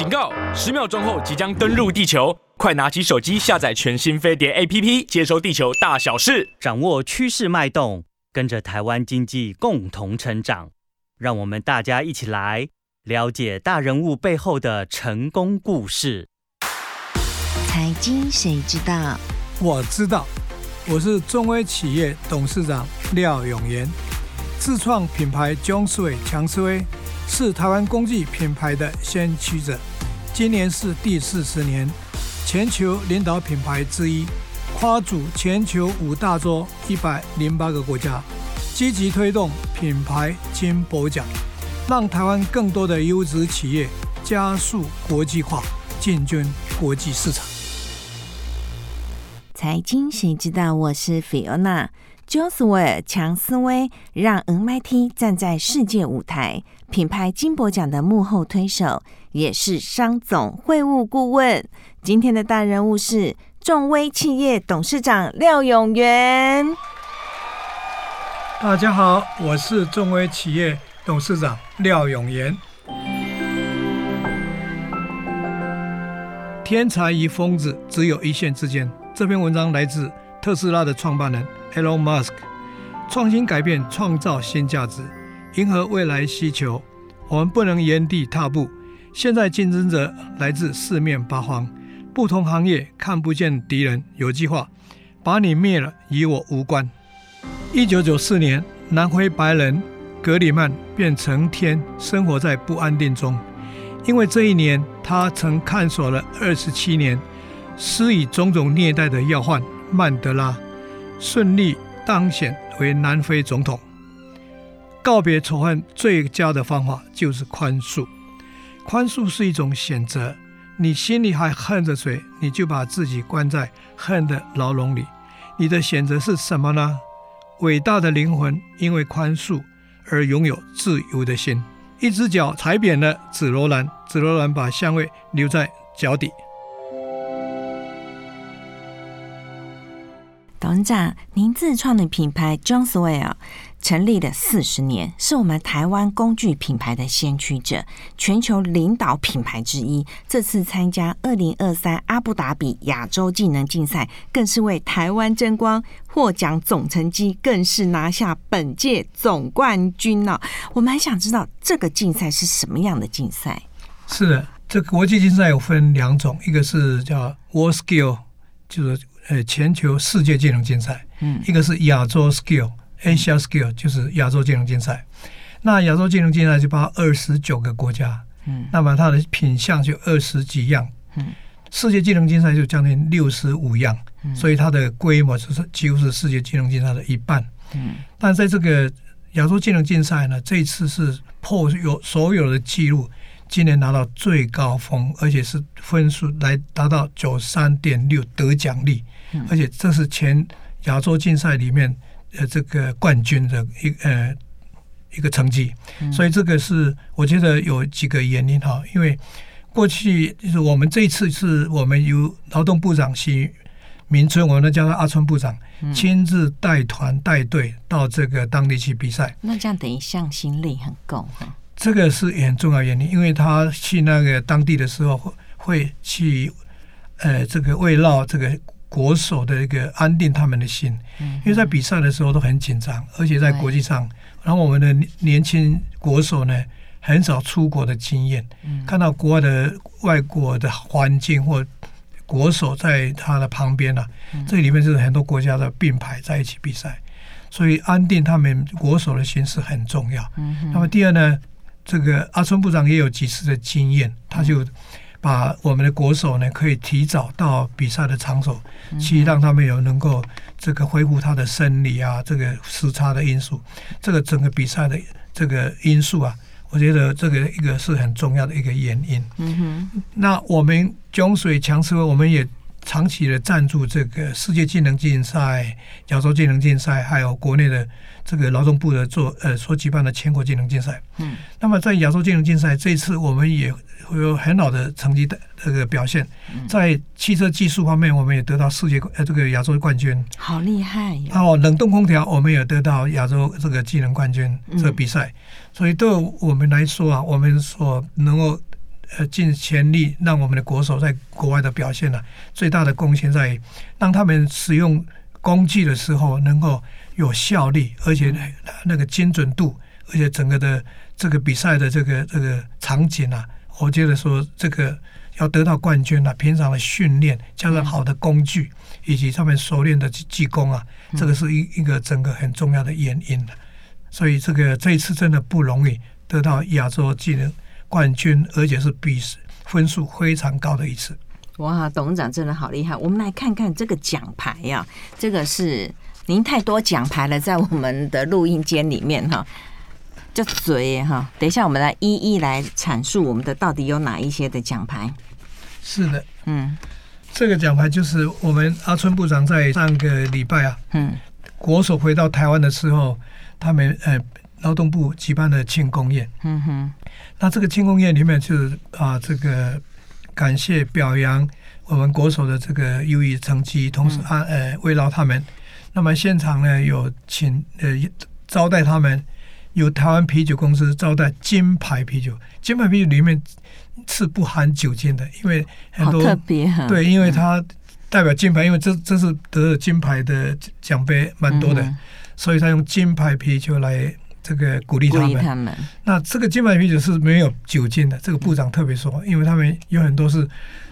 警告！十秒钟后即将登陆地球，快拿起手机下载全新飞碟 APP，接收地球大小事，掌握趋势脉动，跟着台湾经济共同成长。让我们大家一起来了解大人物背后的成功故事。财经谁知道？我知道，我是中威企业董事长廖永岩，自创品牌 Jonesway 强思威。是台湾工具品牌的先驱者，今年是第四十年，全球领导品牌之一，跨足全球五大洲一百零八个国家，积极推动品牌金箔奖，让台湾更多的优质企业加速国际化，进军国际市场。财经谁知道？我是 Fiona。Jonesway 强思威让 MIT 站在世界舞台，品牌金箔奖的幕后推手，也是商总会务顾问。今天的大人物是众威企业董事长廖永元。大家好，我是众威企业董事长廖永元。天才与疯子只有一线之间。这篇文章来自特斯拉的创办人。Elon Musk，创新改变，创造新价值，迎合未来需求。我们不能原地踏步。现在竞争者来自四面八方，不同行业看不见敌人。有句话，把你灭了，与我无关。一九九四年，南非白人格里曼便成天生活在不安定中，因为这一年他曾看守了二十七年，施以种种虐待的要犯曼德拉。顺利当选为南非总统。告别仇恨最佳的方法就是宽恕。宽恕是一种选择。你心里还恨着谁，你就把自己关在恨的牢笼里。你的选择是什么呢？伟大的灵魂因为宽恕而拥有自由的心。一只脚踩扁了紫罗兰，紫罗兰把香味留在脚底。董事长，您自创的品牌 Jonesway 成立了四十年，是我们台湾工具品牌的先驱者，全球领导品牌之一。这次参加二零二三阿布达比亚洲技能竞赛，更是为台湾争光，获奖总成绩更是拿下本届总冠军呢。我们还想知道这个竞赛是什么样的竞赛？是的，这个国际竞赛有分两种，一个是叫 World Skill，就是。呃，全球世界技能竞赛，嗯，一个是亚洲 Skill，Asia Skill，就是亚洲技能竞赛。那亚洲技能竞赛就包二十九个国家，嗯，那么它的品项就二十几样，嗯，世界技能竞赛就将近六十五样，嗯，所以它的规模就是几乎是世界技能竞赛的一半，嗯。但在这个亚洲技能竞赛呢，这一次是破有所有的记录。今年拿到最高峰，而且是分数来达到九三点六得奖率，而且这是前亚洲竞赛里面呃这个冠军的一呃一个成绩，所以这个是我觉得有几个原因哈，因为过去就是我们这一次是我们由劳动部长许铭春，我们叫他阿春部长亲自带团带队到这个当地去比赛，那这样等于向心力很够哈。这个是很重要原因，因为他去那个当地的时候会会去，呃，这个围绕这个国手的一个安定他们的心，因为在比赛的时候都很紧张，而且在国际上，然后我们的年轻国手呢很少出国的经验，看到国外的外国的环境或国手在他的旁边呢，这里面是很多国家的并排在一起比赛，所以安定他们国手的心是很重要。那么第二呢？这个阿春部长也有几次的经验，他就把我们的国手呢，可以提早到比赛的场所，去让他们有能够这个恢复他的生理啊，这个时差的因素，这个整个比赛的这个因素啊，我觉得这个一个是很重要的一个原因。嗯哼，那我们江水强势，我们也。长期的赞助这个世界技能竞赛、亚洲技能竞赛，还有国内的这个劳动部的做呃所举办的全国技能竞赛。嗯，那么在亚洲技能竞赛这一次，我们也会有很好的成绩的这个表现。在汽车技术方面，我们也得到世界呃这个亚洲冠军，好厉害！然后冷冻空调，我们也得到亚洲这个技能冠军这个比赛。所以对我们来说啊，我们所能够呃尽全力让我们的国手在国外的表现呢、最大的贡献在于让他们使用工具的时候能够有效率，而且那个精准度，而且整个的这个比赛的这个这个场景啊，我觉得说这个要得到冠军啊，平常的训练加上好的工具以及他们熟练的技工啊，这个是一一个整个很重要的原因的。所以这个这一次真的不容易得到亚洲技能冠军，而且是比分数非常高的一次。哇，董事长真的好厉害！我们来看看这个奖牌呀、啊，这个是您太多奖牌了，在我们的录音间里面哈，就嘴哈。等一下，我们来一一来阐述我们的到底有哪一些的奖牌。是的，嗯，这个奖牌就是我们阿春部长在上个礼拜啊，嗯，国手回到台湾的时候。他们呃，劳动部举办的庆功宴，嗯哼，那这个庆功宴里面就是啊，这个感谢表扬我们国手的这个优异成绩，同时啊呃慰劳他们。那么现场呢有请呃招待他们，由台湾啤酒公司招待金牌啤酒，金牌啤酒里面是不含酒精的，因为很多特别哈，对，因为它代表金牌，因为这这是得了金牌的奖杯蛮多的。嗯所以他用金牌啤酒来这个鼓励他们。他们那这个金牌啤酒是没有酒精的，这个部长特别说，因为他们有很多是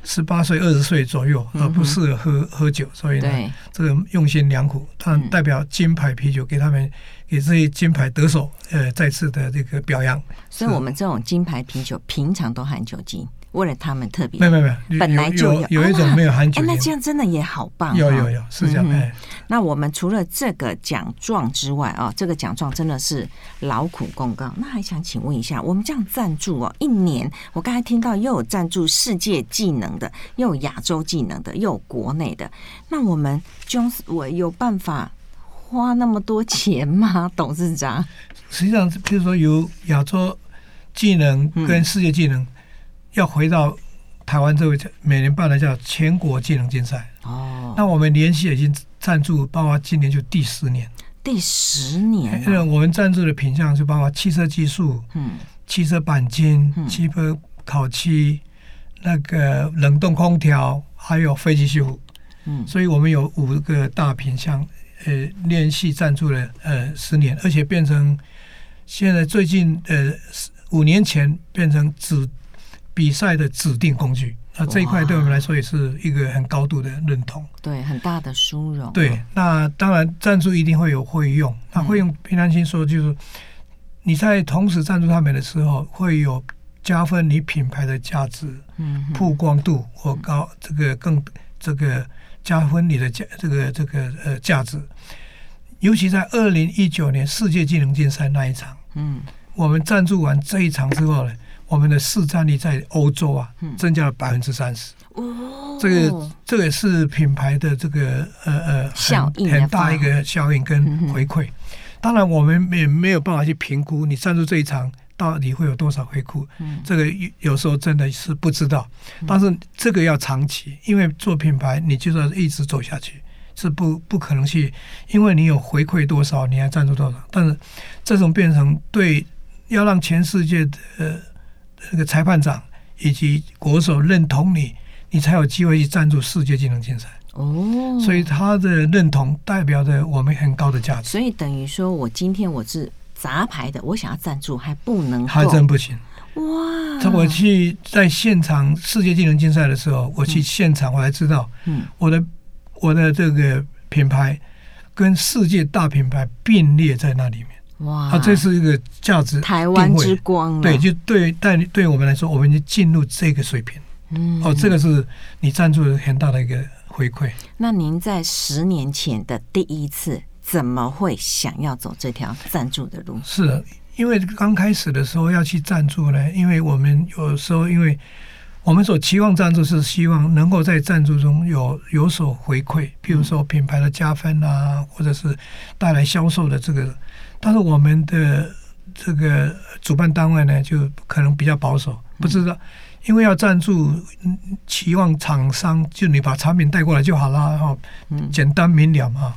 十八岁、二十岁左右，而不适合喝喝酒，所以呢，这个用心良苦。他代表金牌啤酒给他们给这些金牌得手，呃，再次的这个表扬。所以我们这种金牌啤酒平常都含酒精。为了他们特别，没有没有，本来就有有，有一种没有含酒精，哎，那这样真的也好棒。有有有，是这样。那我们除了这个奖状之外啊，这个奖状真的是劳苦功高。那还想请问一下，我们这样赞助哦，一年我刚才听到又有赞助世界技能的，又有亚洲技能的，又有国内的，那我们 Jones 我有办法花那么多钱吗？董事长，实际上，比如说有亚洲技能跟世界技能。嗯要回到台湾这位每年办的叫全国技能竞赛。哦，那我们连续已经赞助，包括今年就第十年，第十年、啊，因为我们赞助的品项就包括汽车技术、嗯，汽车钣金、嗯、汽车烤漆、那个冷冻空调，还有飞机修复，嗯，所以我们有五个大品项，呃，连续赞助了呃十年，而且变成现在最近呃五年前变成只。比赛的指定工具，那这一块对我们来说也是一个很高度的认同，对，很大的殊荣。对，那当然赞助一定会有会用，那会用平常心说就是你在同时赞助他们的时候，会有加分你品牌的价值，嗯，曝光度或高，这个更这个加分你的价，这个这个呃价值，尤其在二零一九年世界技能竞赛那一场，嗯，我们赞助完这一场之后呢，我们的市占率在欧洲啊，增加了百分之三十。哦，这个这个是品牌的这个呃呃效应很大一个效应跟回馈。当然，我们也没有办法去评估你赞助这一场到底会有多少回馈。这个有时候真的是不知道。但是这个要长期，因为做品牌你就要一直走下去，是不不可能去，因为你有回馈多少，你还赞助多少。但是这种变成对要让全世界的。这个裁判长以及国手认同你，你才有机会去赞助世界技能竞赛。哦，所以他的认同代表着我们很高的价值。所以等于说我今天我是杂牌的，我想要赞助还不能，还真不行。哇！在我去在现场世界技能竞赛的时候，我去现场我才知道，嗯，我的我的这个品牌跟世界大品牌并列在那里面。哇！啊，这是一个价值，台湾之光。对，就对，但对我们来说，我们就进入这个水平。嗯，哦，这个是你赞助很大的一个回馈。那您在十年前的第一次，怎么会想要走这条赞助的路？是因为刚开始的时候要去赞助呢，因为我们有时候，因为我们所期望赞助是希望能够在赞助中有有所回馈，比如说品牌的加分啊，或者是带来销售的这个。但是我们的这个主办单位呢，就可能比较保守，不知道，因为要赞助，期望厂商就你把产品带过来就好了，然后简单明了嘛。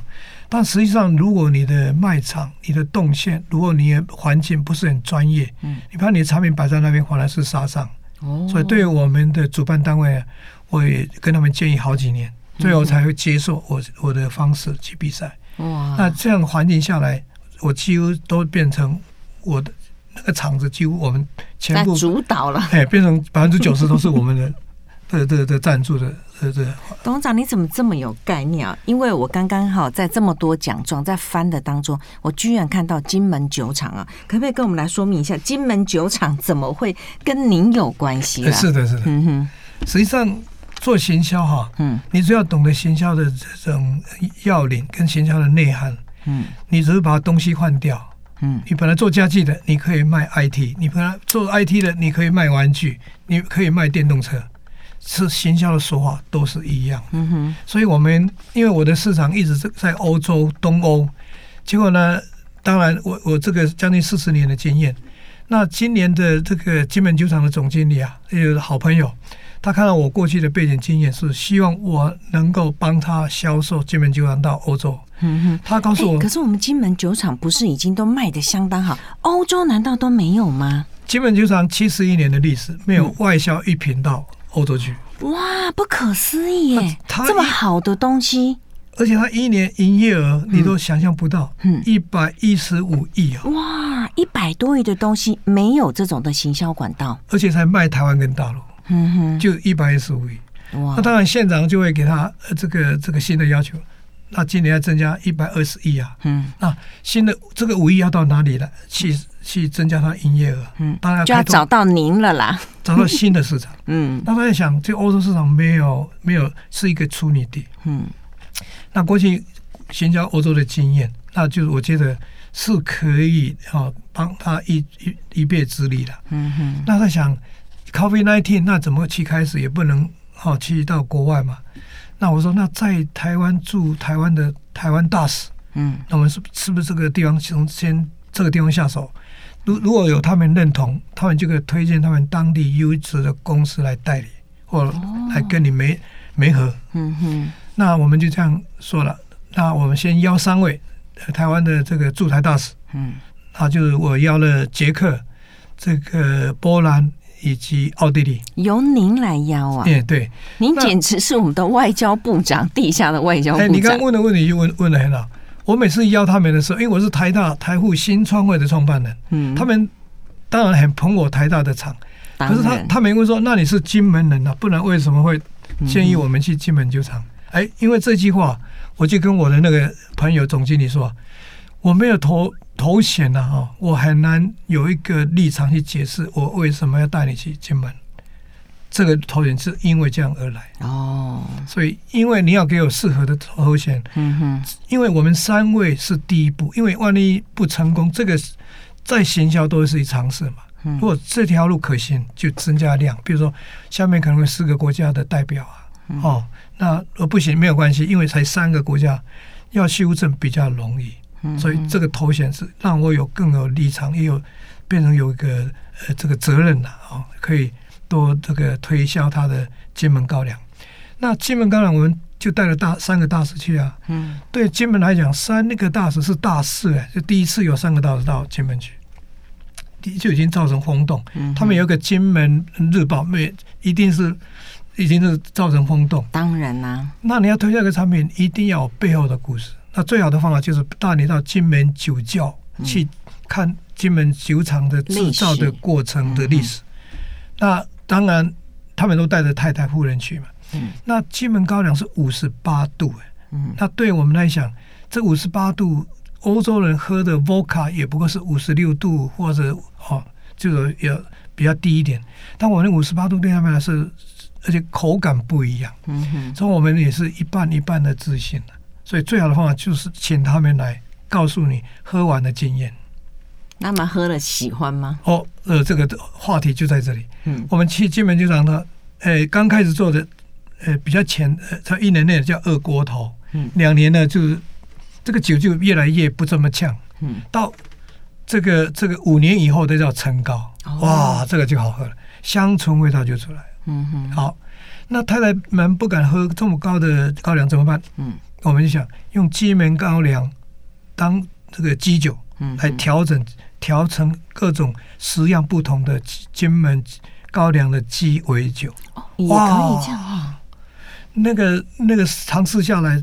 但实际上，如果你的卖场、你的动线，如果你的环境不是很专业，你把你的产品摆在那边，反而是杀伤。哦，所以对于我们的主办单位啊，我也跟他们建议好几年，最后才会接受我我的方式去比赛。哇，那这样环境下来，我几乎都变成我的那个场子，几乎我们全部主导了，哎，变成百分之九十都是我们的。对对对，赞助的，对对。董事长，你怎么这么有概念啊？因为我刚刚好在这么多奖状在翻的当中，我居然看到金门酒厂啊，可不可以跟我们来说明一下，金门酒厂怎么会跟您有关系？是的，是的。嗯哼，实际上做行销哈，嗯，你只要懂得行销的这种要领跟行销的内涵，嗯，你只是把东西换掉，嗯，你本来做家具的，你可以卖 IT；你本来做 IT 的，你可以卖玩具，你可以卖电动车。是行销的手法都是一样，嗯哼，所以我们因为我的市场一直在欧洲、东欧，结果呢，当然我我这个将近四十年的经验，那今年的这个金门酒厂的总经理啊，也有好朋友，他看到我过去的背景经验，是希望我能够帮他销售金门酒厂到欧洲，嗯哼，他告诉我，可是我们金门酒厂不是已经都卖的相当好，欧洲难道都没有吗？金门酒厂七十一年的历史，没有外销一瓶到。欧洲去哇，不可思议耶！这么好的东西，而且他一年营业额你都想象不到，嗯，一百一十五亿啊！哇，一百多亿的东西没有这种的行销管道，而且才卖台湾跟大陆，嗯哼，就一百一十五亿。哇！那当然县长就会给他这个这个新的要求，那今年要增加一百二十亿啊，嗯，那新的这个五亿要到哪里来去？去增加它营业额，嗯，当然就要找到您了啦，找到新的市场，嗯，那他在想，这欧洲市场没有没有是一个处女地，嗯，那过去寻找欧洲的经验，那就是我觉得是可以啊，帮他一一一臂之力的，嗯哼，那他想 Covid nineteen 那怎么去开始也不能好去到国外嘛，那我说那在台湾驻台湾的台湾大使，嗯，那我们是是不是这个地方从先这个地方下手？如如果有他们认同，他们就可以推荐他们当地优质的公司来代理，或来跟你媒媒合。嗯哼。那我们就这样说了。那我们先邀三位台湾的这个驻台大使。嗯。那就是我邀了捷克、这个波兰以及奥地利。由您来邀啊？对对。您简直是我们的外交部长，地下的外交部长。哎，你刚问的问题就问问的很好。我每次邀他们的时候，因为我是台大台户新创会的创办人，嗯，他们当然很捧我台大的场，可是他他们会说，那你是金门人啊，不然为什么会建议我们去金门酒厂？哎，因为这句话，我就跟我的那个朋友总经理说，我没有头头衔呐，哈，我很难有一个立场去解释我为什么要带你去金门。这个头衔是因为这样而来哦，所以因为你要给我适合的头衔，嗯哼，因为我们三位是第一步，因为万一不成功，这个再行销都是一尝试嘛。如果这条路可行，就增加量，比如说下面可能会四个国家的代表啊，哦，那呃不行没有关系，因为才三个国家要修正比较容易，所以这个头衔是让我有更有立场，也有变成有一个呃这个责任了啊，可以。多这个推销他的金门高粱，那金门高粱我们就带了大三个大使去啊。嗯，对金门来讲，三那个大使是大事哎，就第一次有三个大使到金门去，第就已经造成轰动。嗯，他们有个金门日报，没一定是已经是造成轰动。当然啦、啊，那你要推销一个产品，一定要有背后的故事。那最好的方法就是带你到金门酒窖去看金门酒厂的制造的过程的历史。嗯、那当然，他们都带着太太、夫人去嘛。嗯。那金门高粱是五十八度，嗯。那对我们来讲，这五十八度，欧洲人喝的 Vodka 也不过是五十六度，或者哦，就是也比较低一点。但我那五十八度对他们来说，而且口感不一样。嗯哼。所以我们也是一半一半的自信。所以最好的方法就是请他们来告诉你喝完的经验。那么喝了喜欢吗？哦，呃，这个话题就在这里。嗯，我们去金门酒厂呢，呃，刚开始做的，呃，比较浅，呃，才一年内叫二锅头。嗯，两年呢，就是这个酒就越来越不这么呛。嗯，到这个这个五年以后，都叫陈高。哇，这个就好喝了，香醇味道就出来。嗯哼，好，那太太们不敢喝这么高的高粱怎么办？嗯，我们就想用金门高粱当这个基酒，嗯，来调整。调成各种十样不同的金门高粱的鸡尾酒，哦，也可以这样啊。那个那个尝试下来，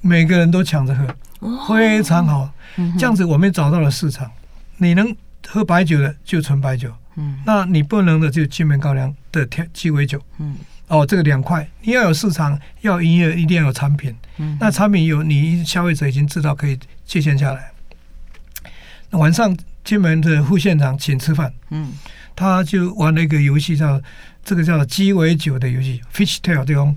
每个人都抢着喝，哦、非常好。嗯、这样子我们找到了市场。你能喝白酒的就纯白酒，嗯，那你不能的就金门高粱的天鸡尾酒，嗯，哦，这个两块你要有市场，要营业，一定要有产品，嗯，那产品有你消费者已经知道可以借鉴下来。那晚上金门的副县长请吃饭，嗯，他就玩了一个游戏，叫这个叫鸡尾酒的游戏，Fish Tale 这种。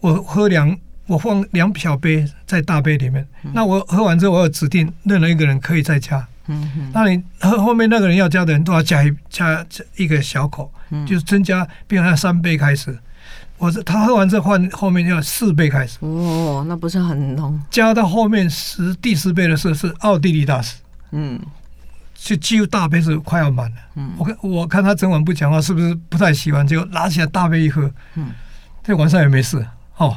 我喝两，我放两小杯在大杯里面。嗯、那我喝完之后，我有指定任何一个人可以再加。嗯哼。那你喝后面那个人要加的人都要加一加一个小口，嗯、就是增加，比如他三杯开始。我他喝完之后换后面要四杯开始。哦，那不是很浓。加到后面十第十杯的时候是奥地利大师。嗯。就几乎大杯是快要满了。嗯。我看我看他整晚不讲话，是不是不太喜欢？结果拿起来大杯一喝。嗯。这晚上也没事。哦，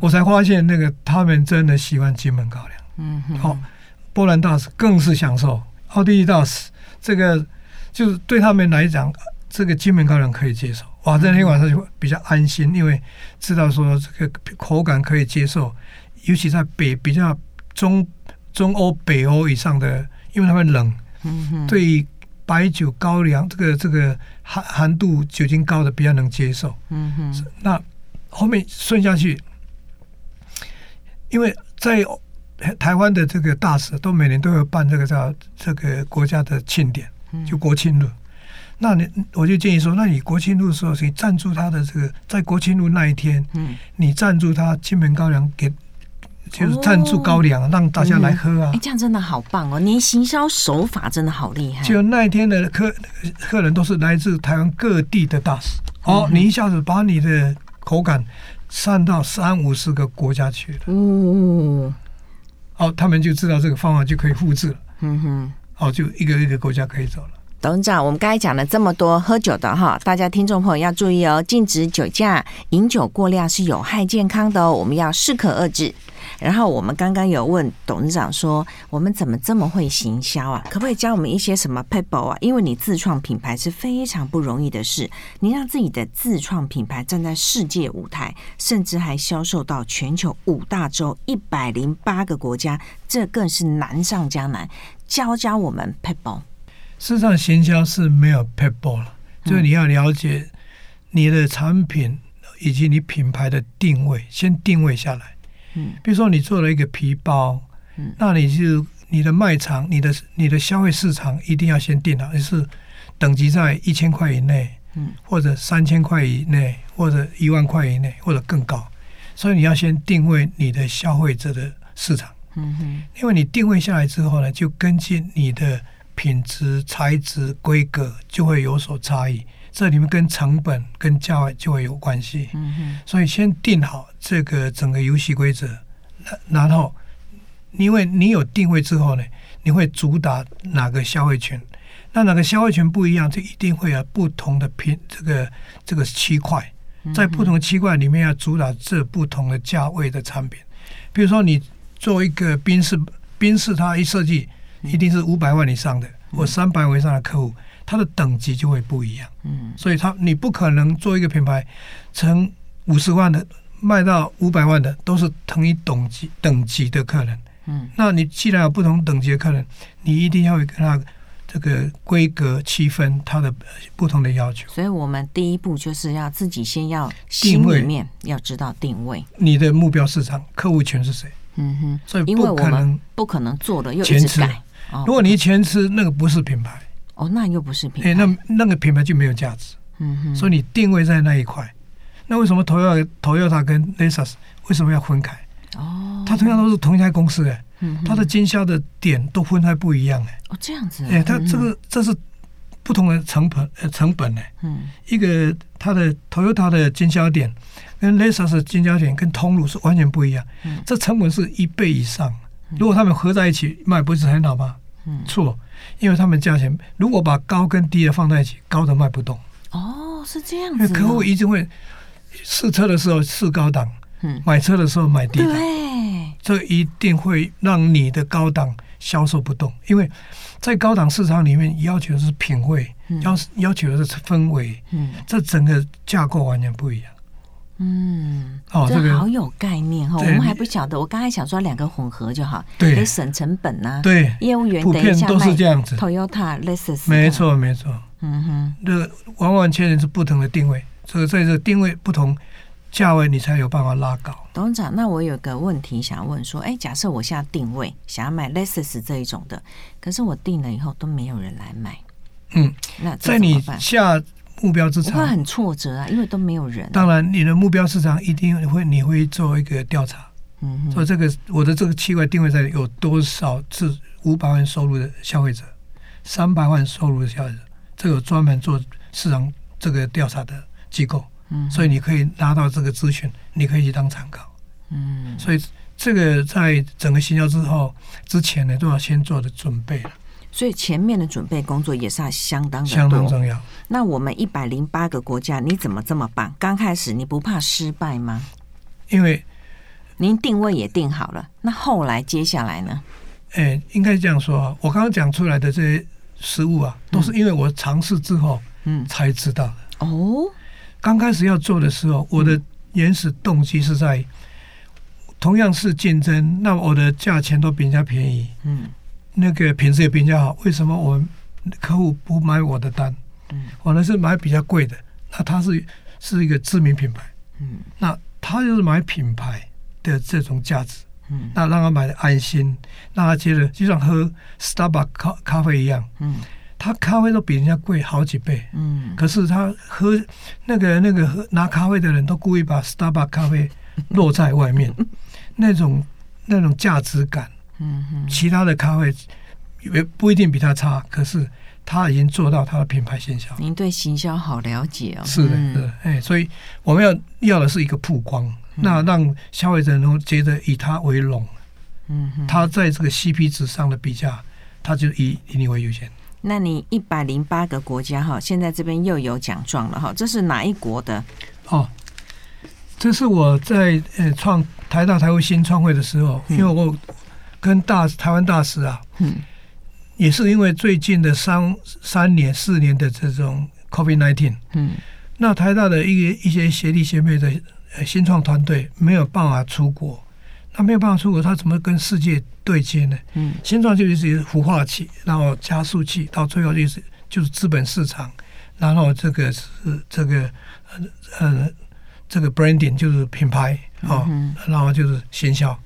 我才发现那个他们真的喜欢金门高粱。嗯哼，好，波兰大使更是享受，奥地利大使这个就是对他们来讲，这个金门高粱可以接受。哇，那天晚上就比较安心，因为知道说这个口感可以接受，尤其在北比较中中欧、北欧以上的，因为他们冷，对于白酒、高粱这个这个含含度酒精高的比较能接受。嗯哼，那。后面顺下去，因为在台湾的这个大使都每年都有办这个叫这个国家的庆典，就国庆日。那你我就建议说，那你国庆日的时候，你赞助他的这个，在国庆日那一天，你赞助他金门高粱，给就是赞助高粱，让大家来喝啊。哎，这样真的好棒哦！您行销手法真的好厉害。就那一天的客客人都是来自台湾各地的大使。哦，你一下子把你的。口感散到三五十个国家去了，嗯，哦，他们就知道这个方法就可以复制了，嗯哼，哦，就一个一个国家可以走了。董事长，我们刚才讲了这么多喝酒的哈，大家听众朋友要注意哦，禁止酒驾，饮酒过量是有害健康的哦，我们要适可而止。然后我们刚刚有问董事长说，我们怎么这么会行销啊？可不可以教我们一些什么 people 啊？因为你自创品牌是非常不容易的事，你让自己的自创品牌站在世界舞台，甚至还销售到全球五大洲一百零八个国家，这更是难上加难。教教我们 people。事实上，行销是没有撇步了，就是你要了解你的产品以及你品牌的定位，先定位下来。嗯，比如说你做了一个皮包，嗯，那你就你的卖场、你的你的消费市场一定要先定好，就是等级在一千块以内，嗯，或者三千块以内，或者一万块以内，或者更高。所以你要先定位你的消费者的市场，嗯哼，因为你定位下来之后呢，就根据你的。品质、材质、规格就会有所差异，这里面跟成本、跟价位就会有关系。嗯哼，所以先定好这个整个游戏规则，然后，因为你有定位之后呢，你会主打哪个消费群？那哪个消费群不一样，就一定会有不同的品，这个这个区块，在不同的区块里面要主打这不同的价位的产品。比如说，你做一个宾士，宾士它一设计。一定是五百万以上的或三百万以上的客户，他的等级就会不一样。嗯，所以他你不可能做一个品牌，从五十万的卖到五百万的都是同一等级等级的客人。嗯，那你既然有不同等级的客人，你一定要跟他这个规格区分他的不同的要求。所以我们第一步就是要自己先要心里面要知道定位，你的目标市场客户群是谁？嗯哼，所以不可能不可能做的又一直改。如果你一全吃，那个不是品牌哦，那又不是品牌，欸、那那个品牌就没有价值。嗯哼，所以你定位在那一块。那为什么 Toyota Toyota 跟 Lexus 为什么要分开？哦，它同样都是同一家公司哎，嗯、它的经销的点都分开不一样哎。哦，这样子。哎、欸，它这个这是不同的成本呃成本哎。嗯，一个它的 Toyota 的经销点跟 Lexus 的经销点跟通路是完全不一样。嗯，这成本是一倍以上。如果他们合在一起卖，不是很好吗？嗯，错，因为他们价钱如果把高跟低的放在一起，高的卖不动。哦，是这样子。客户一定会试车的时候试高档，嗯，买车的时候买低档。对，这一定会让你的高档销售不动，因为在高档市场里面要求的是品味，要、嗯、要求的是氛围，嗯，这整个架构完全不一样。嗯，哦，这个好有概念哈，我们还不晓得。我刚才想说两个混合就好，对，可以省成本呐。对，业务员普遍都是这样子。Toyota、Lexus，没错没错。嗯哼，这个完完全全是不同的定位，所以在这个定位不同价位，你才有办法拉高。董事长，那我有个问题想问说，哎，假设我现在定位想要买 Lexus 这一种的，可是我定了以后都没有人来买，嗯，那在你下。目标市场会很挫折啊，因为都没有人。当然，你的目标市场一定会，你会做一个调查。嗯哼，说这个我的这个企业定位在有多少是五百万收入的消费者，三百万收入的消费者，这个专门做市场这个调查的机构。嗯，所以你可以拿到这个资讯，你可以去当参考。嗯，所以这个在整个行销之后之前呢，都要先做的准备。所以前面的准备工作也是相当的相当重要。那我们一百零八个国家，你怎么这么棒？刚开始你不怕失败吗？因为您定位也定好了，那后来接下来呢？哎，应该这样说啊，我刚刚讲出来的这些失误啊，都是因为我尝试之后，嗯，才知道的。哦，刚开始要做的时候，我的原始动机是在同样是竞争，那我的价钱都比人家便宜，嗯。那个品质也比较好，为什么我们客户不买我的单？嗯，我呢是买比较贵的。那他是是一个知名品牌，嗯，那他就是买品牌的这种价值，嗯，那让他买的安心，让他觉得就像喝 Starbucks 咖咖啡一样，嗯，他咖啡都比人家贵好几倍，嗯，可是他喝那个那个喝拿咖啡的人都故意把 Starbucks 咖啡落在外面，那种那种价值感。嗯哼，其他的咖啡也不一定比他差，可是他已经做到他的品牌形象。您对行销好了解哦。是的，是的，哎，所以我们要要的是一个曝光，那让消费者能够觉得以他为荣。嗯哼，他在这个 CP 值上的比价，他就以以你为优先。那你一百零八个国家哈，现在这边又有奖状了哈，这是哪一国的？哦，这是我在呃创台大台湾新创会的时候，因为我。跟大台湾大使啊，嗯，也是因为最近的三三年四年的这种 COVID nineteen，嗯，那台大的一一些学弟学妹的新创团队没有办法出国，那没有办法出国，他怎么跟世界对接呢？嗯，新创就是孵化器，然后加速器，到最后就是就是资本市场，然后这个是这个呃这个 branding 就是品牌啊，嗯、然后就是行销。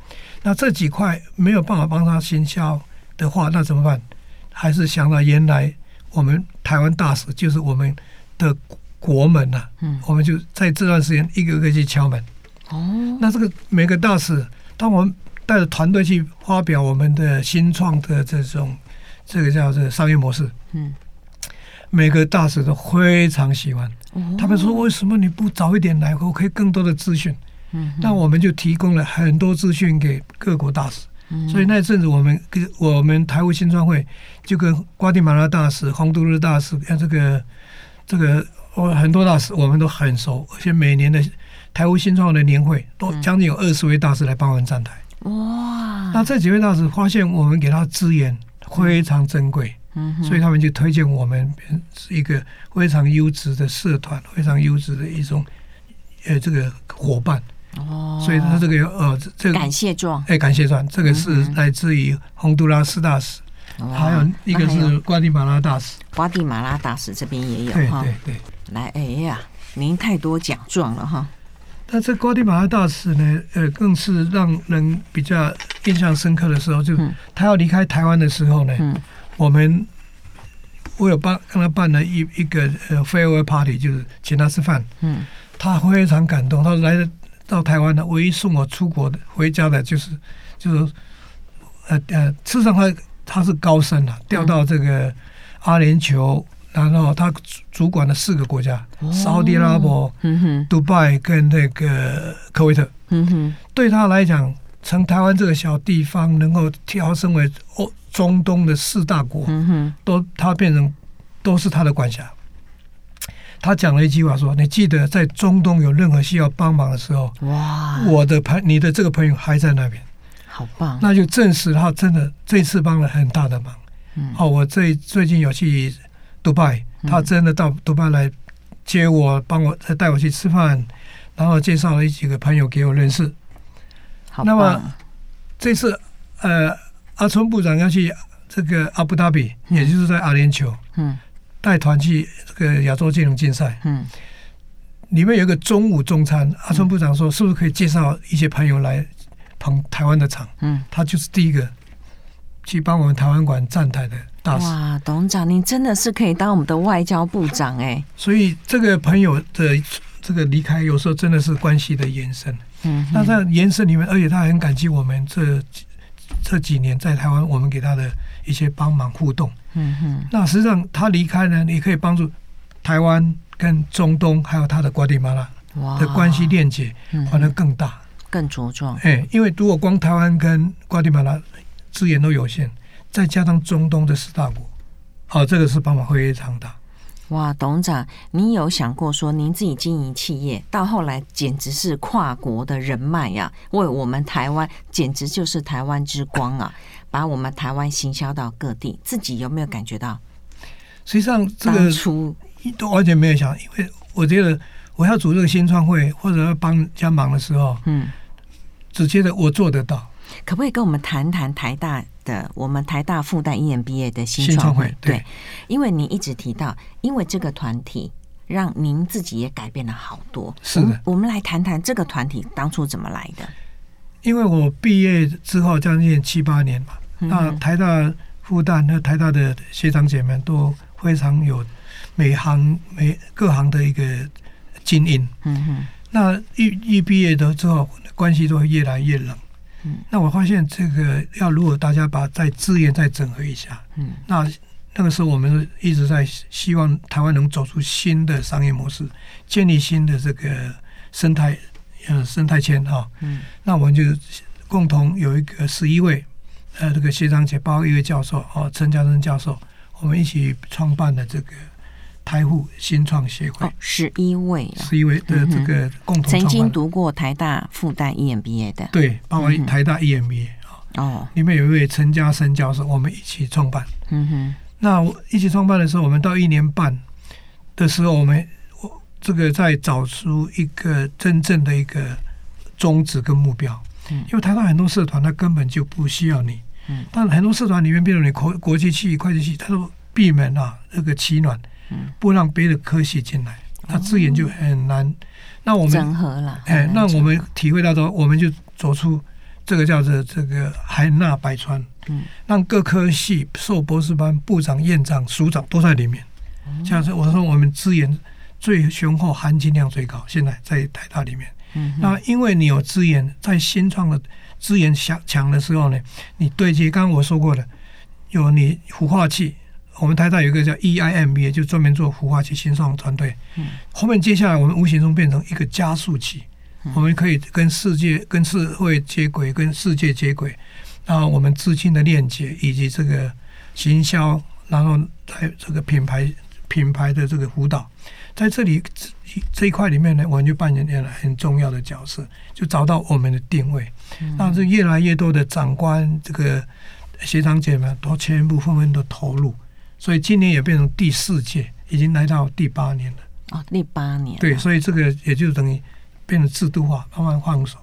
那这几块没有办法帮他行销的话，那怎么办？还是想到原来我们台湾大使就是我们的国门呐、啊，嗯，我们就在这段时间一个一个去敲门。哦，那这个每个大使，当我们带着团队去发表我们的新创的这种这个叫做商业模式，嗯，每个大使都非常喜欢。哦，他们说，为什么你不早一点来，我可以更多的资讯。嗯，那我们就提供了很多资讯给各国大使，嗯、所以那阵子我们跟我们台湾新创会就跟瓜地马拉大使、洪都拉大使，像这个这个我很多大使我们都很熟，而且每年的台湾新创的年会都将近有二十位大使来帮我们站台。哇！那这几位大使发现我们给他资源非常珍贵，嗯，所以他们就推荐我们是一个非常优质的社团，非常优质的一种呃这个伙伴。哦，所以他这个呃，这个感谢状，哎，感谢状，这个是来自于洪都拉斯大使，嗯、还有一个是瓜地马拉大使，瓜地马拉大使这边也有哈，对对。对，来，哎呀，您太多奖状了哈。那这瓜地马拉大使呢，呃，更是让人比较印象深刻的时候，就他要离开台湾的时候呢，嗯、我们我有办跟他办了一一个呃 farewell party，就是请他吃饭，嗯，他非常感动，他说来的。到台湾的唯一送我出国的回家的，就是就是呃呃，事实上他他是高升了，调到这个阿联酋，然后他主管了四个国家：沙乌地阿拉伯、杜拜跟那个科威特。嗯哼，对他来讲，从台湾这个小地方能够调升为欧中东的四大国，嗯，都他变成都是他的管辖。他讲了一句话说：“你记得在中东有任何需要帮忙的时候，哇，我的朋，你的这个朋友还在那边。”好棒，那就证实他真的这次帮了很大的忙。嗯，哦，我最最近有去迪拜，他真的到迪拜来接我，帮我带我去吃饭，然后介绍了几个朋友给我认识。好，那么这次呃，阿春部长要去这个阿布达比，也就是在阿联酋，嗯，带团去这个亚洲金融竞赛，嗯，里面有一个中午中餐，阿春部长说，是不是可以介绍一些朋友来捧台湾的场？嗯，他就是第一个。去帮我们台湾馆站台的大使。哇，董事长，您真的是可以当我们的外交部长哎！所以这个朋友的这个离开，有时候真的是关系的延伸。嗯，那在延伸里面，而且他很感激我们这这几年在台湾我们给他的一些帮忙互动。嗯哼，那实际上他离开呢，也可以帮助台湾跟中东还有他的瓜地马拉的关系链接，可能更大、更茁壮。哎，因为如果光台湾跟瓜地马拉。资源都有限，再加上中东的四大国，哦，这个是帮忙非常大。哇，董事长，您有想过说，您自己经营企业，到后来简直是跨国的人脉呀、啊，为我们台湾简直就是台湾之光啊，把我们台湾行销到各地，自己有没有感觉到？实际上，这个出都完全没有想，因为我觉得我要组这个新创会或者要帮人家忙的时候，嗯，只觉得我做得到。可不可以跟我们谈谈台大的我们台大复旦 EMBA 的新创会？对，对，因为你一直提到，因为这个团体让您自己也改变了好多。是的，我们来谈谈这个团体当初怎么来的。因为我毕业之后将近七八年嘛，嗯、那台大复旦和台大的学长姐们都非常有每行每各行的一个精英。嗯哼，那一一毕业的之后，关系都会越来越冷。嗯，那我发现这个要如果大家把在资源再整合一下，嗯，那那个时候我们一直在希望台湾能走出新的商业模式，建立新的这个生态呃生态圈哈，嗯，那我们就共同有一个十一位呃这个学长姐，包括一位教授哦陈嘉生教授，我们一起创办的这个。台富新创协会，十一位，十一位的这个共同曾经读过台大复旦 EMBA 的，对，包括台大 EMBA 哦，里面有一位陈嘉生教授，我们一起创办。嗯哼，那一起创办的时候，我们到一年半的时候，我们我这个在找出一个真正的一个宗旨跟目标。嗯，因为台大很多社团，它根本就不需要你。嗯，但很多社团里面，比如你国国际系、会计系，它都闭门啊，那个取暖。不让别的科系进来，那资源就很难。哦、那我们整合了，哎，那我们体会到说，我们就走出这个叫做这个海纳百川，嗯，让各科系硕博士班部长、院长、署长都在里面。像是我说，我们资源最雄厚、含金量最高，现在在台大里面。嗯，那因为你有资源，在新创的资源强强的时候呢，你对接刚刚我说过的，有你孵化器。我们台大有一个叫 EIMBA，就专门做孵化器新创团队。嗯，后面接下来我们无形中变成一个加速器，我们可以跟世界、跟社会接轨，跟世界接轨。然后我们资金的链接以及这个行销，然后还有这个品牌品牌的这个辅导，在这里这一块里面呢，我们就扮演了很重要的角色，就找到我们的定位。那这越来越多的长官、这个学长姐们都全部纷纷的投入。所以今年也变成第四届，已经来到第八年了。哦，第八年。对，所以这个也就等于变成制度化，慢慢放手。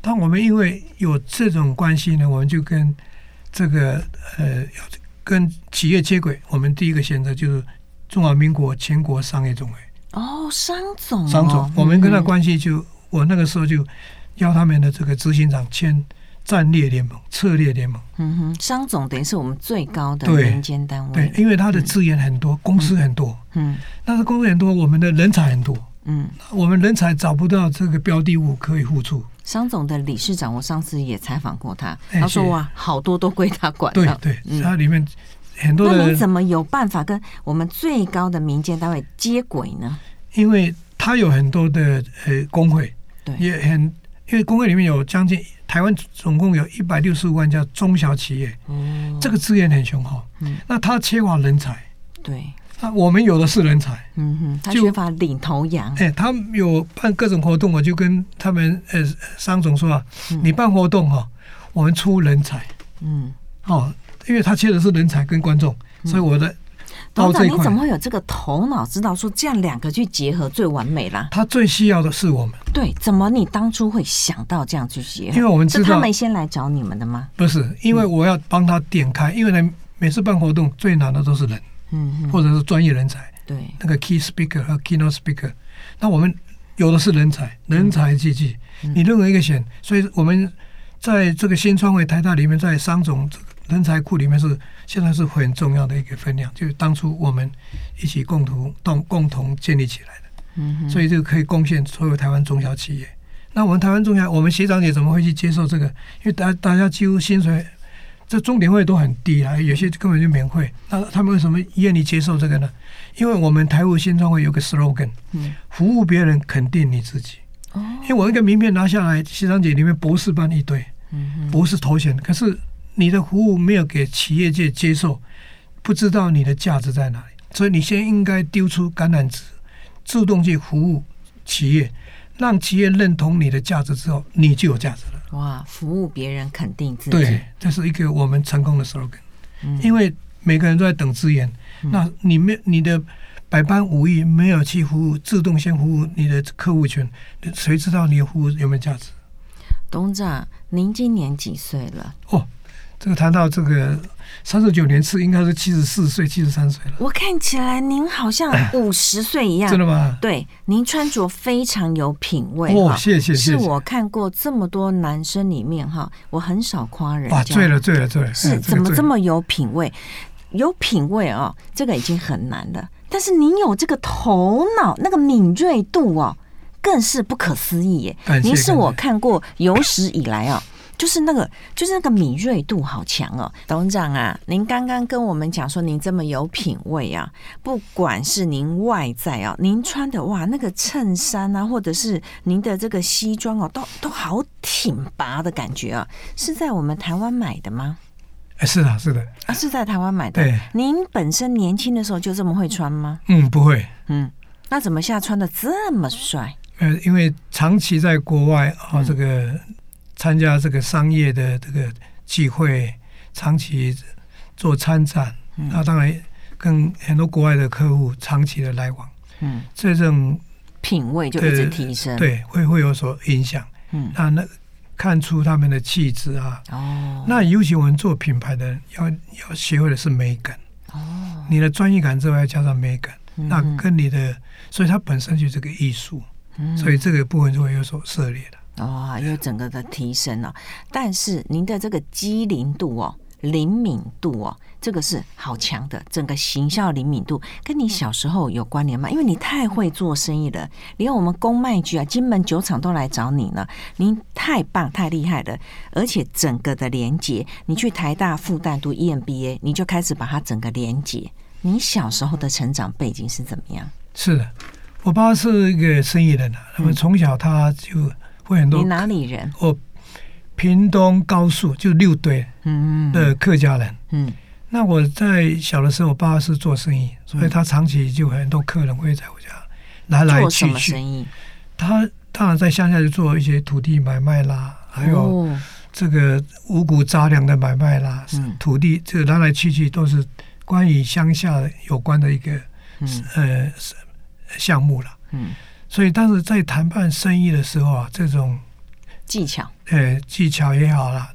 但我们因为有这种关系呢，我们就跟这个呃，要跟企业接轨。我们第一个选择就是中华民国全国商业总会。哦，商总哦。商总，我们跟他关系就，嗯、我那个时候就邀他们的这个执行长签。战略联盟、策略联盟，嗯哼，商总等于是我们最高的民间单位，对，对，因为他的资源很多，嗯、公司很多，嗯，但是公司很多，我们的人才很多，嗯，我们人才找不到这个标的物可以付出。商总的理事长，我上次也采访过他，他说哇，好多都归他管，对对，他里面很多人。那你怎么有办法跟我们最高的民间单位接轨呢？因为他有很多的呃工会，对，也很因为工会里面有将近。台湾总共有一百六十五万家中小企业，哦、这个资源很雄厚。嗯、那他缺乏人才，对，那我们有的是人才。嗯哼，他缺乏领头羊。哎，他有办各种活动，我就跟他们呃商总说啊，嗯、你办活动哈，我们出人才，嗯，哦，因为他缺的是人才跟观众，嗯、所以我的。董事长，你怎么会有这个头脑，知道说这样两个去结合最完美啦？他最需要的是我们。对，怎么你当初会想到这样去结合？因为我们知道是他们先来找你们的吗？不是，因为我要帮他点开，因为呢，每次办活动最难的都是人，嗯，或者是专业人才，对，那个 key speaker 和 keynote speaker，那我们有的是人才，人才济济，你任何一个选，所以我们在这个新创会台大里面，在商总人才库里面是。现在是很重要的一个分量，就是当初我们一起共同共共同建立起来的，嗯，所以这个可以贡献所有台湾中小企业。那我们台湾中小，我们学长姐怎么会去接受这个？因为大大家几乎薪水这钟点费都很低啊，有些根本就免费。那他们为什么愿意接受这个呢？因为我们台湾新创会有个 slogan，嗯，服务别人，肯定你自己。哦，因为我一个名片拿下来，学长姐里面博士班一堆，嗯，博士头衔，可是。你的服务没有给企业界接受，不知道你的价值在哪里，所以你先应该丢出橄榄枝，自动去服务企业，让企业认同你的价值之后，你就有价值了。哇，服务别人肯定自己，对，这是一个我们成功的 slogan。嗯，因为每个人都在等资源，嗯，那你没你的百般武艺没有去服务，自动先服务你的客户群，谁知道你的服务有没有价值？董事长，您今年几岁了？哦。这个谈到这个三十九年次，应该是七十四岁、七十三岁了。我看起来您好像 五十岁一样，真的吗？对，您穿着非常有品味哦，谢谢谢谢。是我看过这么多男生里面哈，我很少夸人。哇，醉了醉了醉了！是怎么这么有品味？有品味哦，这个已经很难了。但是您有这个头脑，那个敏锐度哦，更是不可思议耶！您是我看过有史以来啊。就是那个，就是那个敏锐度好强哦，董事长啊，您刚刚跟我们讲说您这么有品味啊，不管是您外在啊，您穿的哇那个衬衫啊，或者是您的这个西装哦，都都好挺拔的感觉啊，是在我们台湾买的吗？是的，是的啊，是在台湾买的。对，您本身年轻的时候就这么会穿吗？嗯，不会。嗯，那怎么现在穿的这么帅？呃，因为长期在国外啊，这个。嗯参加这个商业的这个聚会，长期做参展，那、嗯、当然跟很多国外的客户长期的来往，嗯，这种品味就一直提升，对，会会有所影响，嗯，那那看出他们的气质啊，哦，那尤其我们做品牌的人要要学会的是美感，哦，你的专业感之外加上美感，嗯、那跟你的，所以它本身就是个艺术，嗯，所以这个部分就会有所涉猎的。哦，有整个的提升了，但是您的这个机灵度哦、灵敏度哦，这个是好强的。整个行销灵敏度跟你小时候有关联吗？因为你太会做生意了，连我们公卖局啊、金门酒厂都来找你了。您太棒、太厉害了，而且整个的连接，你去台大、复旦读 EMBA，你就开始把它整个连接。你小时候的成长背景是怎么样？是的，我爸是一个生意人啊，那么从小他就。会很多。你哪里人？我屏东高速就六堆的客家人。嗯，那我在小的时候，我爸爸是做生意，所以他长期就很多客人会在我家来来去去。他当然在乡下就做一些土地买卖啦，还有这个五谷杂粮的买卖啦，土地这个来来去去都是关于乡下有关的一个呃项目了。嗯。所以当时在谈判生意的时候啊，这种技巧，呃，技巧也好啦，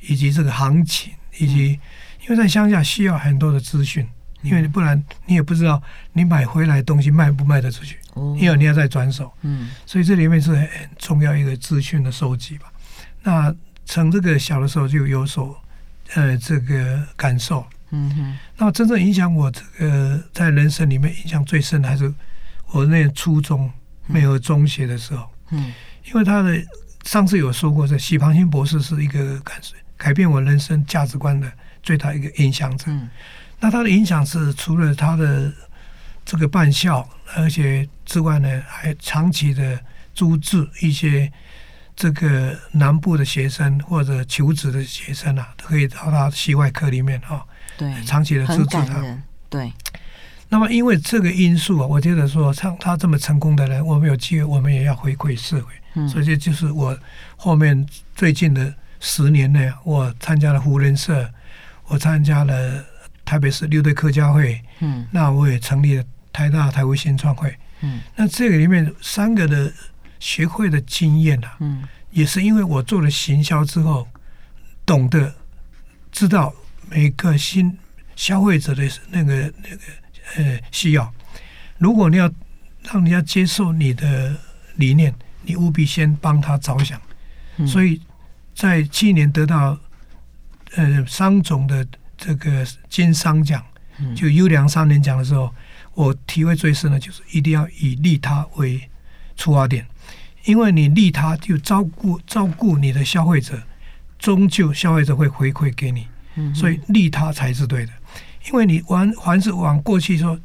以及这个行情，以及因为在乡下需要很多的资讯，因为不然你也不知道你买回来东西卖不卖得出去，因为你要再转手，嗯，所以这里面是很重要一个资讯的收集吧。那从这个小的时候就有所呃这个感受，嗯哼。那真正影响我这个在人生里面印象最深的还是我那初中。没有中学的时候，嗯，因为他的上次有说过，这许庞新博士是一个改改变我人生价值观的最大一个影响者。嗯，那他的影响是除了他的这个办校，而且之外呢，还长期的租置一些这个南部的学生或者求职的学生啊，都可以到他系外科里面啊，对，长期的资助他，对。那么，因为这个因素啊，我觉得说，像他这么成功的人，我们有机会，我们也要回馈社会。嗯，所以这就是我后面最近的十年呢，我参加了湖人社，我参加了台北市六队客家会，嗯，那我也成立了台大台湾新创会，嗯，那这个里面三个的学会的经验啊，嗯，也是因为我做了行销之后，懂得知道每个新消费者的那个那个呃需要，如果你要让人家接受你的理念，你务必先帮他着想，嗯，所以。在去年得到呃商总的这个金商奖，就优良商人奖的时候，我体会最深的就是一定要以利他为出发点，因为你利他就照顾照顾你的消费者，终究消费者会回馈给你，所以利他才是对的，因为你往凡是往过去说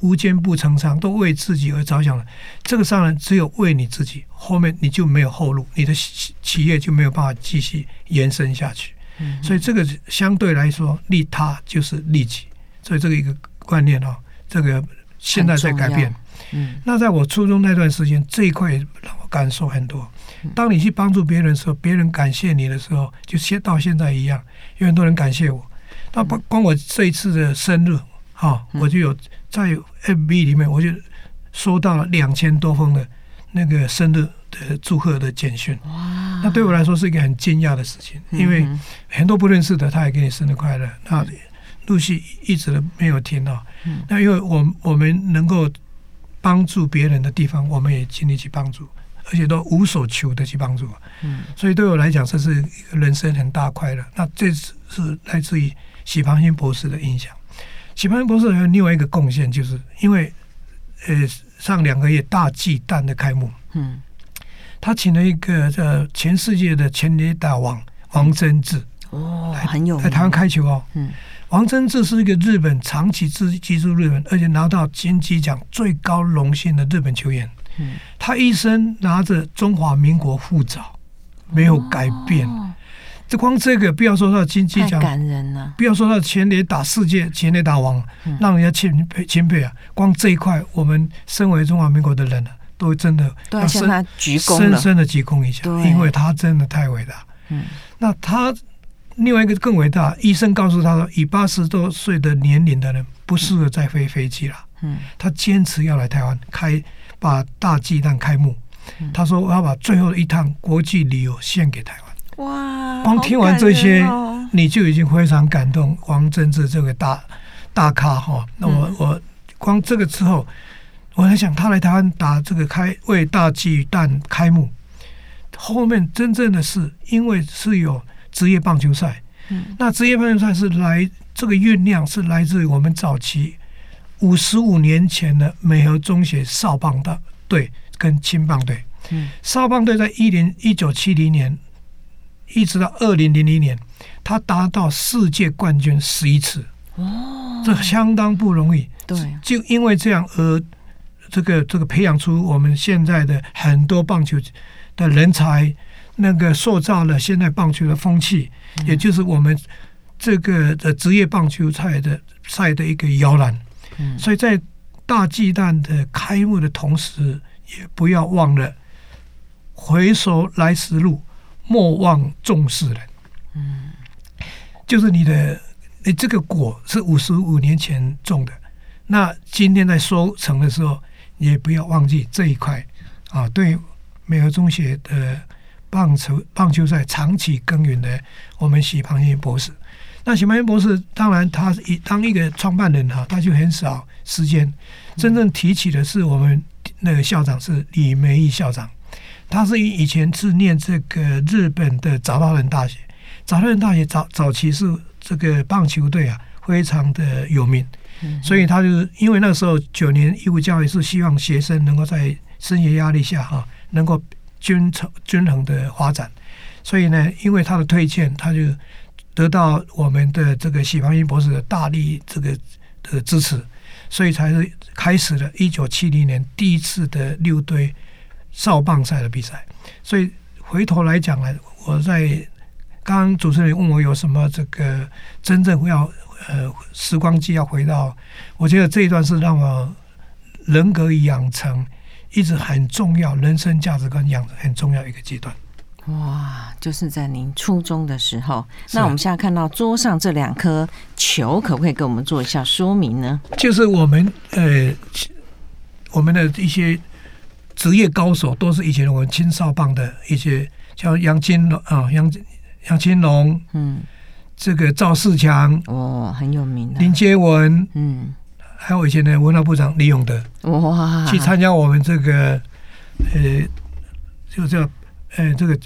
无奸不成商，都为自己而着想了。这个商人只有为你自己，后面你就没有后路，你的企业就没有办法继续延伸下去。嗯、所以这个相对来说，利他就是利己。所以这个一个观念哦，这个现在在改变。嗯，那在我初中那段时间，这一块让我感受很多。当你去帮助别人的时候，别人感谢你的时候，就现到现在一样，有很多人感谢我。那光光我这一次的生日，哈、哦，我就有。在 FB 里面，我就收到了两千多封的那个生日的祝贺的简讯。哇！那对我来说是一个很惊讶的事情，因为很多不认识的他也给你生日快乐。那陆续一直都没有听到。那因为我我们能够帮助别人的地方，我们也尽力去帮助，而且都无所求的去帮助。嗯，所以对我来讲，这是一个人生很大快乐。那这次是来自于许庞勋博士的影响。许庞勋博士还有另外一个贡献，就是因为呃上两个月大忌蛋的开幕，嗯，他请了一个呃全世界的前垒打王王贞治哦，很有在台湾开球哦，嗯，王贞治是一个日本长期居居住日本，而且拿到金鸡奖最高荣幸的日本球员，嗯，他一生拿着中华民国护照，没有改变。哦这光这个，不要说他的金鸡奖，感人了。不要说他前年打世界前年打王，嗯、让人家钦佩钦佩啊！光这一块，我们身为中华民国的人呢、啊，都真的要向他鞠躬，深深的鞠躬一下，因为他真的太伟大。嗯，那他另外一个更伟大，医生告诉他说，以八十多岁的年龄的人不适合再飞飞机了。嗯，他坚持要来台湾开把大鸡蛋开幕。嗯、他说：“我要把最后一趟国际旅游献给台湾。”哇！光听完这些，哦、你就已经非常感动。王贞治这个大大咖哈，那我、嗯、我光这个之后，我在想他来台湾打这个开为大巨蛋开幕，后面真正的是因为是有职业棒球赛，嗯、那职业棒球赛是来这个酝酿是来自于我们早期五十五年前的美和中学少棒的队跟青棒队，嗯、少棒队在一零一九七零年。一直到二零零零年，他达到世界冠军十一次，哦，这相当不容易。对，就因为这样而这个这个培养出我们现在的很多棒球的人才，那个塑造了现在棒球的风气，嗯、也就是我们这个的职业棒球赛的赛的一个摇篮。嗯，所以在大巨蛋的开幕的同时，也不要忘了回首来时路。莫忘重视人，嗯，就是你的，你这个果是五十五年前种的，那今天在收成的时候，也不要忘记这一块啊。对美和中学的棒球棒球赛长期耕耘的我们许庞勋博士，那许庞勋博士当然他一当一个创办人哈，他就很少时间，真正提起的是我们那个校长是李梅义校长。他是以以前是念这个日本的早稻田大学，早稻田大学早早期是这个棒球队啊，非常的有名，所以他就是因为那时候九年义务教育是希望学生能够在升学压力下哈，能够均衡均衡的发展，所以呢，因为他的推荐，他就得到我们的这个许庞英博士的大力这个的支持，所以才是开始了一九七零年第一次的六队。少棒赛的比赛，所以回头来讲呢，我在刚刚主持人问我有什么这个真正要呃时光机要回到，我觉得这一段是让我人格养成一直很重要，人生价值观养成很重要一个阶段。哇，就是在您初中的时候。那我们现在看到桌上这两颗球，可不可以给我们做一下说明呢？就是我们呃，我们的一些职业高手，都是以前我们青少棒的一些，像杨金龙啊，杨杨金龙，嗯，这个赵世强，哦，很有名的。林接文，嗯，还有以前的文化部长李永德，哇，去参加我们这个呃，就叫呃这个。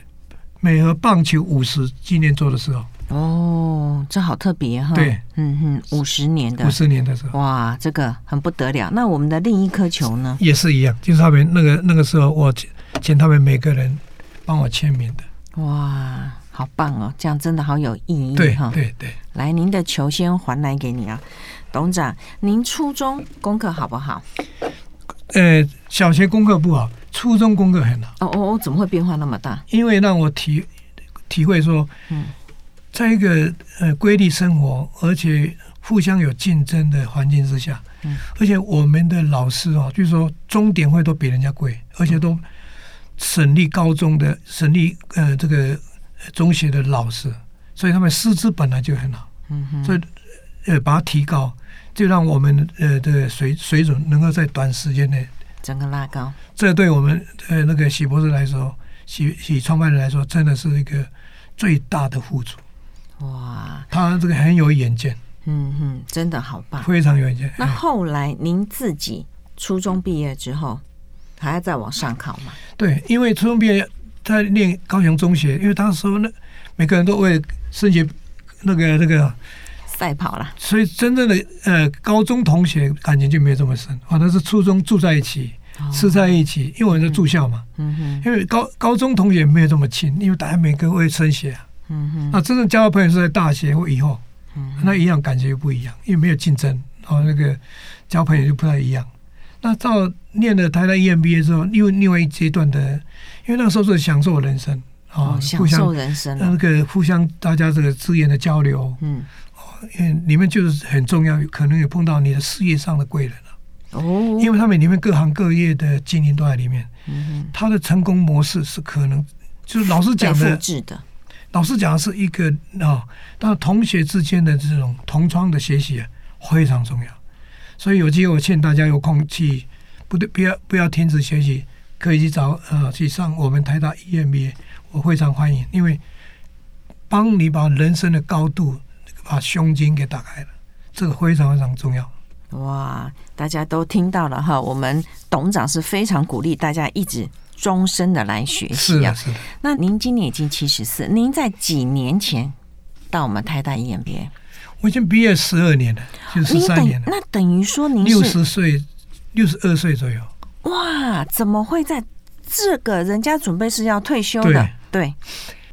美和棒球五十纪念周的时候，哦，这好特别哈。对，嗯哼，五十年的，五十年的时候，哇，这个很不得了。那我们的另一颗球呢？也是一样，就是他们那个那个时候，我请他们每个人帮我签名的。哇，好棒哦，这样真的好有意义。对，对，对。来，您的球先还来给你啊，董事长。您初中功课好不好？呃，小学功课不好。初中功课很好哦哦哦，怎么会变化那么大？因为让我体体会说，嗯，在一个呃规律生活，而且互相有竞争的环境之下，嗯，而且我们的老师哦，就是说钟点会都比人家贵，而且都省立高中的省立呃这个中学的老师，所以他们师资本来就很好，嗯哼，所以呃把它提高，就让我们呃的水水准能够在短时间内。整个拉高，这对我们呃那个许博士来说，许许创办人来说，真的是一个最大的付出。哇，他这个很有远见，嗯哼，真的好棒，非常有远见。那后来您自己初中毕业之后，还要再往上考吗？对，因为初中毕业在念高雄中学，因为当时那每个人都为升学那个那个赛跑了，所以真正的呃高中同学感情就没有这么深，反正是初中住在一起。吃在一起，因为我们在住校嘛。嗯哼。因为高高中同学没有这么亲，因为大家每个会升学啊。嗯哼。那真正交的朋友是在大学或以后。嗯。那一样感觉又不一样，因为没有竞争，然后那个交朋友就不太一样。那到念了台大 EMBA 之后，因为另外一阶段的，因为那个时候是享受人生啊，享受人生。那个互相大家这个资源的交流，嗯，哦因为里面就是很重要，可能有碰到你的事业上的贵人了。哦，因为他们里面各行各业的精英都在里面，嗯，他的成功模式是可能就是老师讲的，的老师讲的是一个啊，但同学之间的这种同窗的学习啊，非常重要。所以有机会我劝大家有空去，不对，不要不要停止学习，可以去找呃去上我们台大 EMBA，我非常欢迎，因为帮你把人生的高度把胸襟给打开了，这个非常非常重要。哇，大家都听到了哈，我们董事长是非常鼓励大家一直终身的来学习啊。是，是。那您今年已经七十四，您在几年前到我们台大 EMBA？我已经毕业十二年了，就十三年了。那等于说您六十岁，六十二岁左右。哇，怎么会在这个人家准备是要退休的？对，对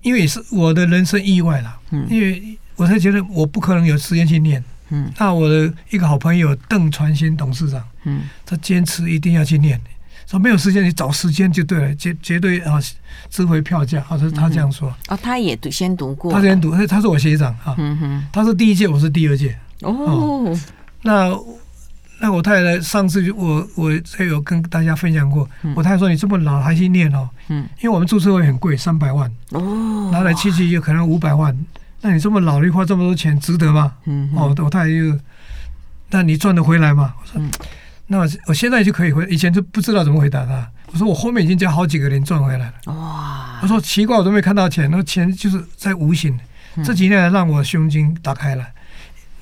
因为是我的人生意外了。嗯，因为我才觉得我不可能有时间去念。嗯，那我的一个好朋友邓传新董事长，嗯，他坚持一定要去念，说没有时间你找时间就对了，绝绝对啊值回票价，好像他这样说。哦，他也读先读过，他先读，他他是我学长啊，嗯哼，他是第一届，我是第二届。哦，那那我太太上次我我也有跟大家分享过，我太太说你这么老还去念哦，嗯，因为我们注册会很贵，三百万。哦，拿来七七就可能五百万。那你这么老，你花这么多钱，值得吗？嗯，哦，我太太就，那你赚得回来吗？我说，嗯、那我现在就可以回，以前就不知道怎么回答他。我说我后面已经叫好几个人赚回来了。哇！我说奇怪，我都没看到钱，那钱就是在无形。嗯、这几年来让我胸襟打开了，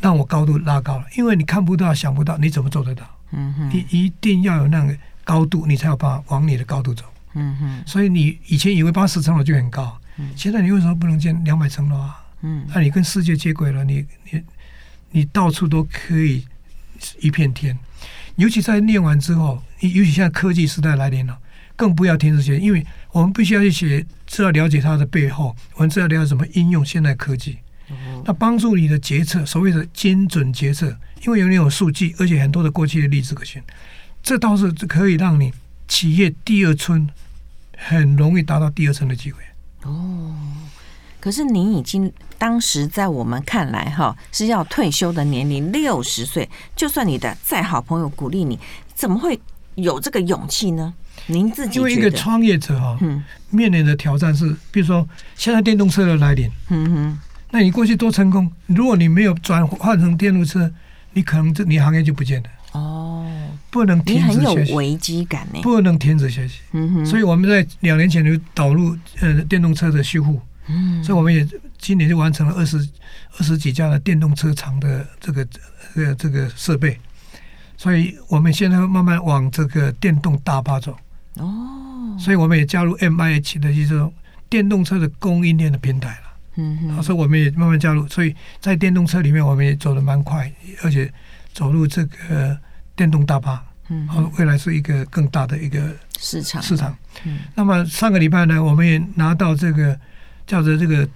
让我高度拉高了。因为你看不到、想不到，你怎么做得到？嗯哼，你一定要有那个高度，你才有办法往你的高度走。嗯哼，所以你以前以为八十层楼就很高，嗯、现在你为什么不能建两百层楼啊？嗯，那你跟世界接轨了，你你你到处都可以一片天。尤其在念完之后，尤其现在科技时代来临了，更不要停止学，因为我们必须要去写，知道了解它的背后，我们知道了解怎么应用现代科技。那帮助你的决策，所谓的精准决策，因为有你有数据，而且很多的过去的例子可循，这倒是可以让你企业第二春很容易达到第二春的机会。哦。可是您已经当时在我们看来哈是要退休的年龄六十岁，就算你的再好朋友鼓励你，怎么会有这个勇气呢？您自己因为一个创业者哈、哦，嗯，面临的挑战是，比如说现在电动车的来临，嗯哼，那你过去多成功，如果你没有转换成电动车，你可能这你行业就不见了。哦，不能停止学习，你很有危机感呢，不能停止学习。嗯哼，所以我们在两年前就导入呃电动车的修护，嗯，所以我们也今年就完成了二十二十几家的电动车厂的这个呃这个设备，所以我们现在慢慢往这个电动大巴走。哦，所以我们也加入 MIH 的这种电动车的供应链的平台了。嗯哼，所以我们也慢慢加入，所以在电动车里面我们也走得蛮快，而且走入这个。电动大巴，嗯，未来是一个更大的一个市场市场。嗯，那么上个礼拜呢，我们也拿到这个叫做这个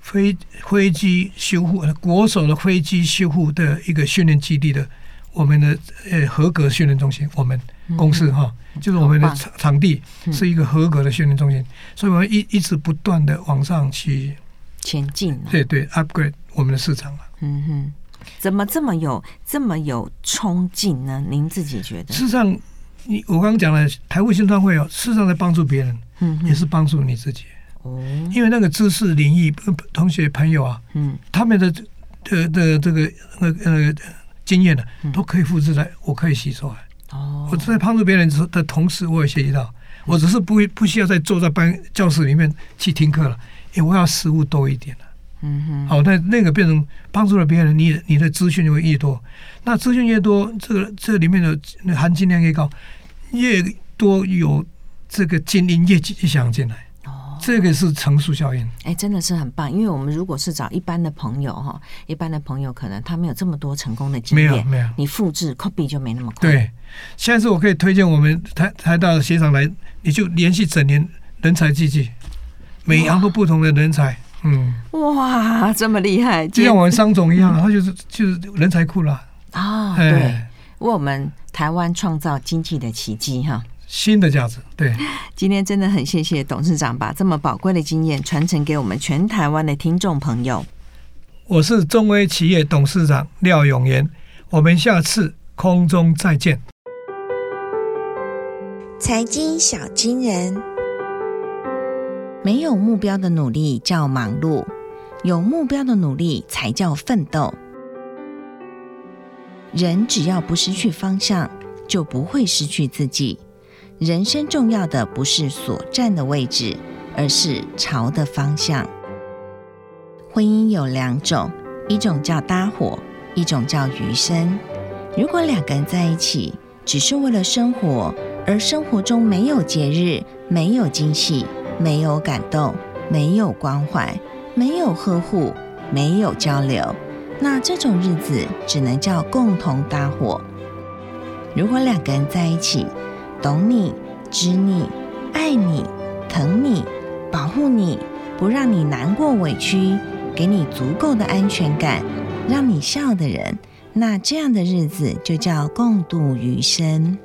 飞飞机修护国手的飞机修护的一个训练基地的我们的呃合格训练中心，我们公司哈，就是我们的场场地是一个合格的训练中心，所以我们一一直不断的往上去前进，对对，upgrade 我们的市场。嗯哼。怎么这么有这么有冲劲呢？您自己觉得？事实上，你我刚刚讲了台湾新创会哦，事实上在帮助别人，嗯，也是帮助你自己哦。因为那个知识领域同学朋友啊，嗯，他们的的的这个呃呃经验呢，都可以复制来，我可以吸收来。哦，我在帮助别人的同时，我也学习到，我只是不不需要再坐在班教室里面去听课了，因为我要实物多一点了。嗯哼，好，那那个变成帮助了别人，你你的资讯就会越多。那资讯越多，这个这里面的含金量越高，越多有这个精英越越想进来。哦，这个是乘数效应。哎，真的是很棒。因为我们如果是找一般的朋友哈，一般的朋友可能他没有这么多成功的经验，没有没有，你复制 copy 就没那么快。对，现在是我可以推荐我们台台大的学长来，你就连续整年人才济济，每一行都不同的人才。嗯，哇，这么厉害，就像我们商总一样，他就是就是人才库了啊。对，为我们台湾创造经济的奇迹哈，新的价值。对，今天真的很谢谢董事长把这么宝贵的经验传承给我们全台湾的听众朋友。我是中威企业董事长廖永言，我们下次空中再见。财经小金人。没有目标的努力叫忙碌，有目标的努力才叫奋斗。人只要不失去方向，就不会失去自己。人生重要的不是所站的位置，而是朝的方向。婚姻有两种，一种叫搭伙，一种叫余生。如果两个人在一起，只是为了生活，而生活中没有节日，没有惊喜。没有感动，没有关怀，没有呵护，没有交流，那这种日子只能叫共同搭伙。如果两个人在一起，懂你、知你、爱你、疼你、保护你，不让你难过委屈，给你足够的安全感，让你笑的人，那这样的日子就叫共度余生。